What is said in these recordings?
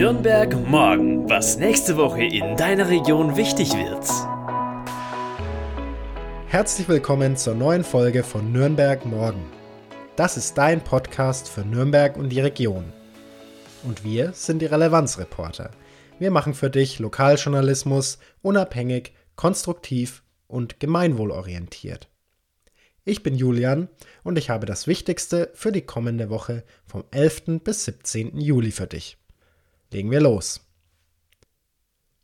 Nürnberg morgen, was nächste Woche in deiner Region wichtig wird. Herzlich willkommen zur neuen Folge von Nürnberg morgen. Das ist dein Podcast für Nürnberg und die Region. Und wir sind die Relevanzreporter. Wir machen für dich Lokaljournalismus unabhängig, konstruktiv und gemeinwohlorientiert. Ich bin Julian und ich habe das Wichtigste für die kommende Woche vom 11. bis 17. Juli für dich. Legen wir los.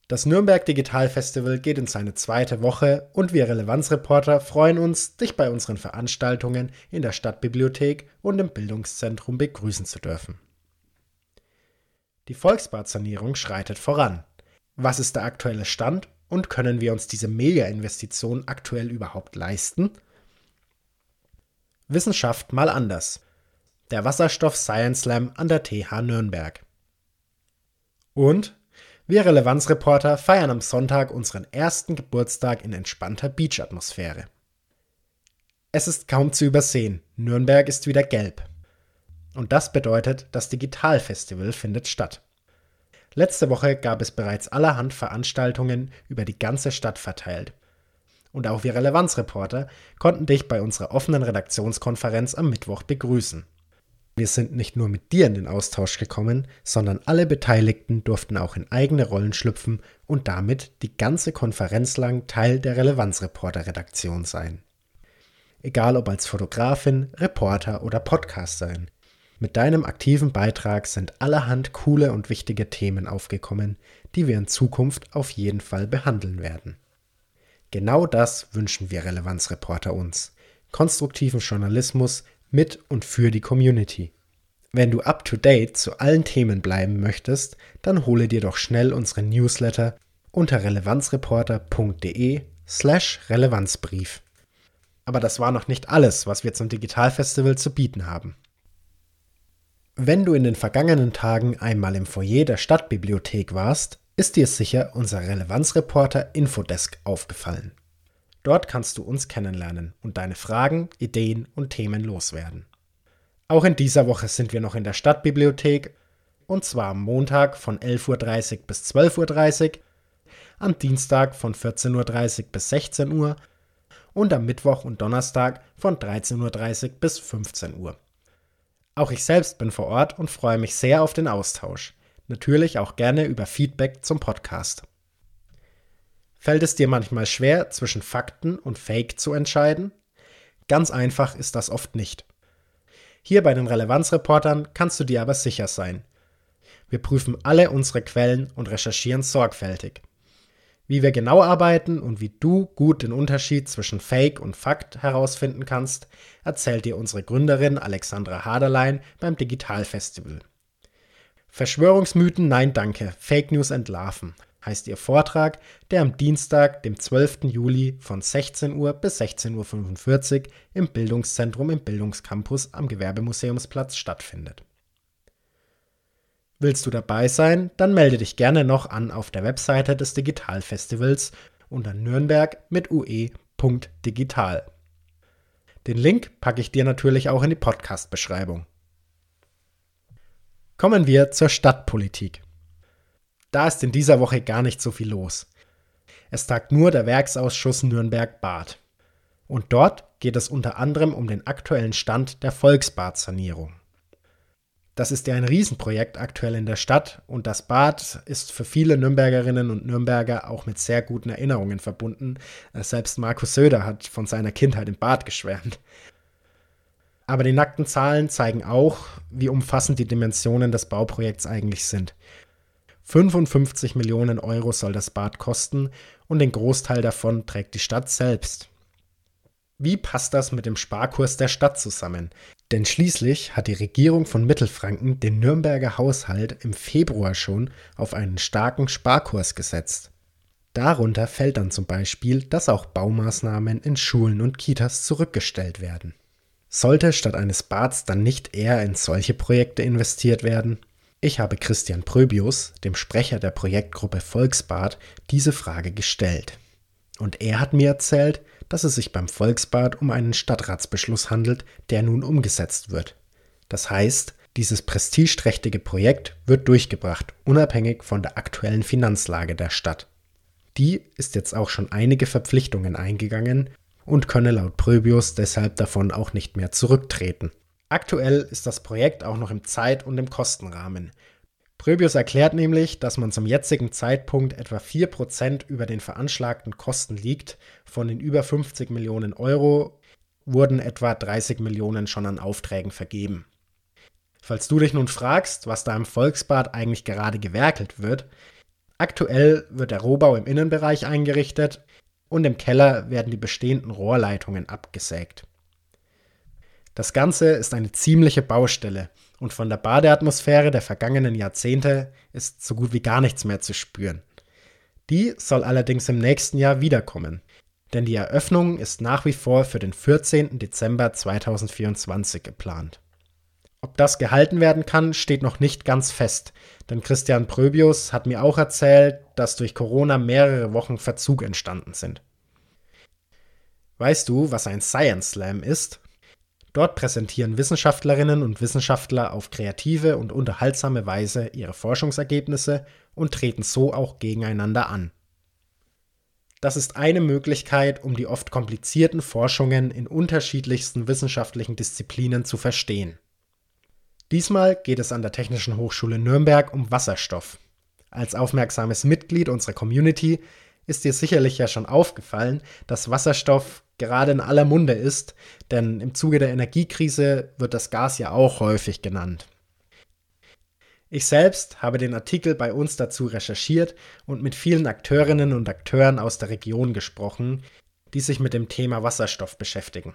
Das Nürnberg Digital Festival geht in seine zweite Woche und wir Relevanzreporter freuen uns, dich bei unseren Veranstaltungen in der Stadtbibliothek und im Bildungszentrum begrüßen zu dürfen. Die Volksbadsanierung schreitet voran. Was ist der aktuelle Stand und können wir uns diese Mega-Investition aktuell überhaupt leisten? Wissenschaft mal anders. Der Wasserstoff Science Slam an der TH Nürnberg. Und wir Relevanzreporter feiern am Sonntag unseren ersten Geburtstag in entspannter Beach-Atmosphäre. Es ist kaum zu übersehen, Nürnberg ist wieder gelb. Und das bedeutet, das Digitalfestival findet statt. Letzte Woche gab es bereits allerhand Veranstaltungen über die ganze Stadt verteilt und auch wir Relevanzreporter konnten dich bei unserer offenen Redaktionskonferenz am Mittwoch begrüßen. Wir sind nicht nur mit dir in den Austausch gekommen, sondern alle Beteiligten durften auch in eigene Rollen schlüpfen und damit die ganze Konferenz lang Teil der Relevanzreporter-Redaktion sein. Egal ob als Fotografin, Reporter oder Podcasterin. Mit deinem aktiven Beitrag sind allerhand coole und wichtige Themen aufgekommen, die wir in Zukunft auf jeden Fall behandeln werden. Genau das wünschen wir Relevanzreporter uns. Konstruktiven Journalismus mit und für die Community. Wenn du up-to-date zu allen Themen bleiben möchtest, dann hole dir doch schnell unsere Newsletter unter relevanzreporter.de slash Relevanzbrief. Aber das war noch nicht alles, was wir zum Digitalfestival zu bieten haben. Wenn du in den vergangenen Tagen einmal im Foyer der Stadtbibliothek warst, ist dir sicher unser Relevanzreporter Infodesk aufgefallen. Dort kannst du uns kennenlernen und deine Fragen, Ideen und Themen loswerden. Auch in dieser Woche sind wir noch in der Stadtbibliothek und zwar am Montag von 11.30 Uhr bis 12.30 Uhr, am Dienstag von 14.30 Uhr bis 16 Uhr und am Mittwoch und Donnerstag von 13.30 Uhr bis 15 Uhr. Auch ich selbst bin vor Ort und freue mich sehr auf den Austausch natürlich auch gerne über Feedback zum Podcast. Fällt es dir manchmal schwer, zwischen Fakten und Fake zu entscheiden? Ganz einfach ist das oft nicht. Hier bei den Relevanzreportern kannst du dir aber sicher sein. Wir prüfen alle unsere Quellen und recherchieren sorgfältig. Wie wir genau arbeiten und wie du gut den Unterschied zwischen Fake und Fakt herausfinden kannst, erzählt dir unsere Gründerin Alexandra Haderlein beim Digitalfestival. Verschwörungsmythen, nein danke, Fake News entlarven, heißt ihr Vortrag, der am Dienstag, dem 12. Juli von 16 Uhr bis 16.45 Uhr im Bildungszentrum im Bildungscampus am Gewerbemuseumsplatz stattfindet. Willst du dabei sein, dann melde dich gerne noch an auf der Webseite des Digitalfestivals unter nürnberg mit ue.digital. Den Link packe ich dir natürlich auch in die Podcast-Beschreibung. Kommen wir zur Stadtpolitik. Da ist in dieser Woche gar nicht so viel los. Es tagt nur der Werksausschuss Nürnberg-Bad. Und dort geht es unter anderem um den aktuellen Stand der Volksbadsanierung. Das ist ja ein Riesenprojekt aktuell in der Stadt und das Bad ist für viele Nürnbergerinnen und Nürnberger auch mit sehr guten Erinnerungen verbunden. Selbst Markus Söder hat von seiner Kindheit im Bad geschwärmt. Aber die nackten Zahlen zeigen auch, wie umfassend die Dimensionen des Bauprojekts eigentlich sind. 55 Millionen Euro soll das Bad kosten und den Großteil davon trägt die Stadt selbst. Wie passt das mit dem Sparkurs der Stadt zusammen? Denn schließlich hat die Regierung von Mittelfranken den Nürnberger Haushalt im Februar schon auf einen starken Sparkurs gesetzt. Darunter fällt dann zum Beispiel, dass auch Baumaßnahmen in Schulen und Kitas zurückgestellt werden. Sollte statt eines Bads dann nicht eher in solche Projekte investiert werden? Ich habe Christian Pröbius, dem Sprecher der Projektgruppe Volksbad, diese Frage gestellt. Und er hat mir erzählt, dass es sich beim Volksbad um einen Stadtratsbeschluss handelt, der nun umgesetzt wird. Das heißt, Dieses prestigeträchtige Projekt wird durchgebracht, unabhängig von der aktuellen Finanzlage der Stadt. Die ist jetzt auch schon einige Verpflichtungen eingegangen und könne laut Pröbius deshalb davon auch nicht mehr zurücktreten. Aktuell ist das Projekt auch noch im Zeit- und im Kostenrahmen. Pröbius erklärt nämlich, dass man zum jetzigen Zeitpunkt etwa 4% über den veranschlagten Kosten liegt. Von den über 50 Millionen Euro wurden etwa 30 Millionen schon an Aufträgen vergeben. Falls du dich nun fragst, was da im Volksbad eigentlich gerade gewerkelt wird, aktuell wird der Rohbau im Innenbereich eingerichtet und im Keller werden die bestehenden Rohrleitungen abgesägt. Das Ganze ist eine ziemliche Baustelle und von der Badeatmosphäre der vergangenen Jahrzehnte ist so gut wie gar nichts mehr zu spüren. Die soll allerdings im nächsten Jahr wiederkommen, denn die Eröffnung ist nach wie vor für den 14. Dezember 2024 geplant. Ob das gehalten werden kann, steht noch nicht ganz fest, denn Christian Pröbius hat mir auch erzählt, dass durch Corona mehrere Wochen Verzug entstanden sind. Weißt du, was ein Science Slam ist? Dort präsentieren Wissenschaftlerinnen und Wissenschaftler auf kreative und unterhaltsame Weise ihre Forschungsergebnisse und treten so auch gegeneinander an. Das ist eine Möglichkeit, um die oft komplizierten Forschungen in unterschiedlichsten wissenschaftlichen Disziplinen zu verstehen. Diesmal geht es an der Technischen Hochschule Nürnberg um Wasserstoff. Als aufmerksames Mitglied unserer Community ist dir sicherlich ja schon aufgefallen, dass Wasserstoff gerade in aller Munde ist, denn im Zuge der Energiekrise wird das Gas ja auch häufig genannt. Ich selbst habe den Artikel bei uns dazu recherchiert und mit vielen Akteurinnen und Akteuren aus der Region gesprochen, die sich mit dem Thema Wasserstoff beschäftigen.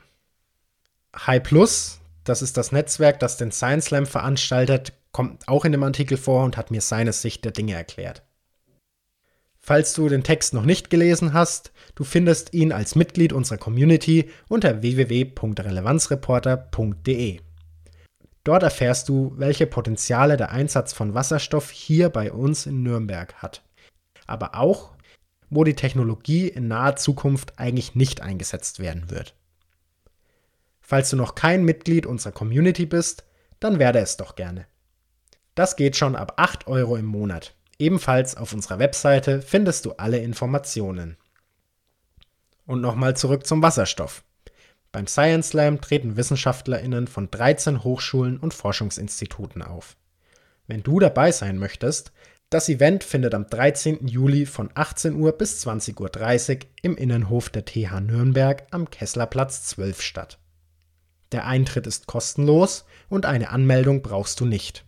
High Plus, das ist das Netzwerk, das den Science Slam veranstaltet, kommt auch in dem Artikel vor und hat mir seine Sicht der Dinge erklärt. Falls du den Text noch nicht gelesen hast, du findest ihn als Mitglied unserer Community unter www.relevanzreporter.de. Dort erfährst du, welche Potenziale der Einsatz von Wasserstoff hier bei uns in Nürnberg hat. Aber auch, wo die Technologie in naher Zukunft eigentlich nicht eingesetzt werden wird. Falls du noch kein Mitglied unserer Community bist, dann werde es doch gerne. Das geht schon ab 8 Euro im Monat. Ebenfalls auf unserer Webseite findest du alle Informationen. Und nochmal zurück zum Wasserstoff. Beim Science Slam treten WissenschaftlerInnen von 13 Hochschulen und Forschungsinstituten auf. Wenn du dabei sein möchtest, das Event findet am 13. Juli von 18 Uhr bis 20.30 Uhr im Innenhof der TH Nürnberg am Kesslerplatz 12 statt. Der Eintritt ist kostenlos und eine Anmeldung brauchst du nicht.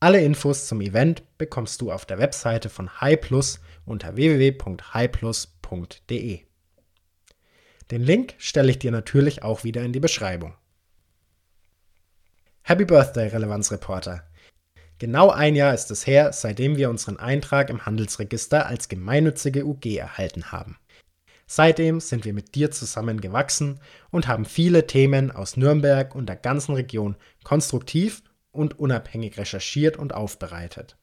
Alle Infos zum Event bekommst du auf der Webseite von HiPlus unter www.hiplus.de. Den Link stelle ich dir natürlich auch wieder in die Beschreibung. Happy Birthday, Relevanzreporter! Genau ein Jahr ist es her, seitdem wir unseren Eintrag im Handelsregister als gemeinnützige UG erhalten haben. Seitdem sind wir mit dir zusammen gewachsen und haben viele Themen aus Nürnberg und der ganzen Region konstruktiv und unabhängig recherchiert und aufbereitet.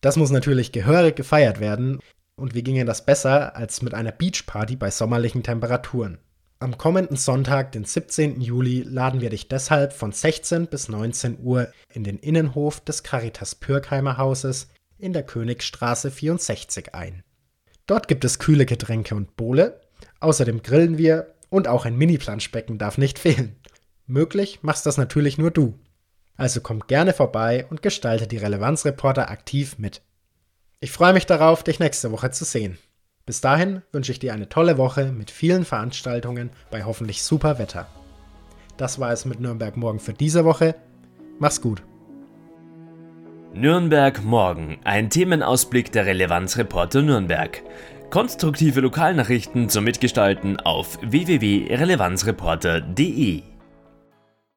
Das muss natürlich gehörig gefeiert werden, und wie ginge das besser als mit einer Beachparty bei sommerlichen Temperaturen? Am kommenden Sonntag, den 17. Juli, laden wir dich deshalb von 16 bis 19 Uhr in den Innenhof des Caritas Pürkheimer Hauses in der Königstraße 64 ein. Dort gibt es kühle Getränke und Bowle. Außerdem grillen wir und auch ein Mini-Planschbecken darf nicht fehlen. Möglich machst das natürlich nur du. Also komm gerne vorbei und gestalte die Relevanzreporter aktiv mit. Ich freue mich darauf, dich nächste Woche zu sehen. Bis dahin wünsche ich dir eine tolle Woche mit vielen Veranstaltungen bei hoffentlich super Wetter. Das war es mit Nürnberg morgen für diese Woche. Mach's gut. Nürnberg morgen, ein Themenausblick der Relevanzreporter Nürnberg. Konstruktive Lokalnachrichten zum Mitgestalten auf www.relevanzreporter.de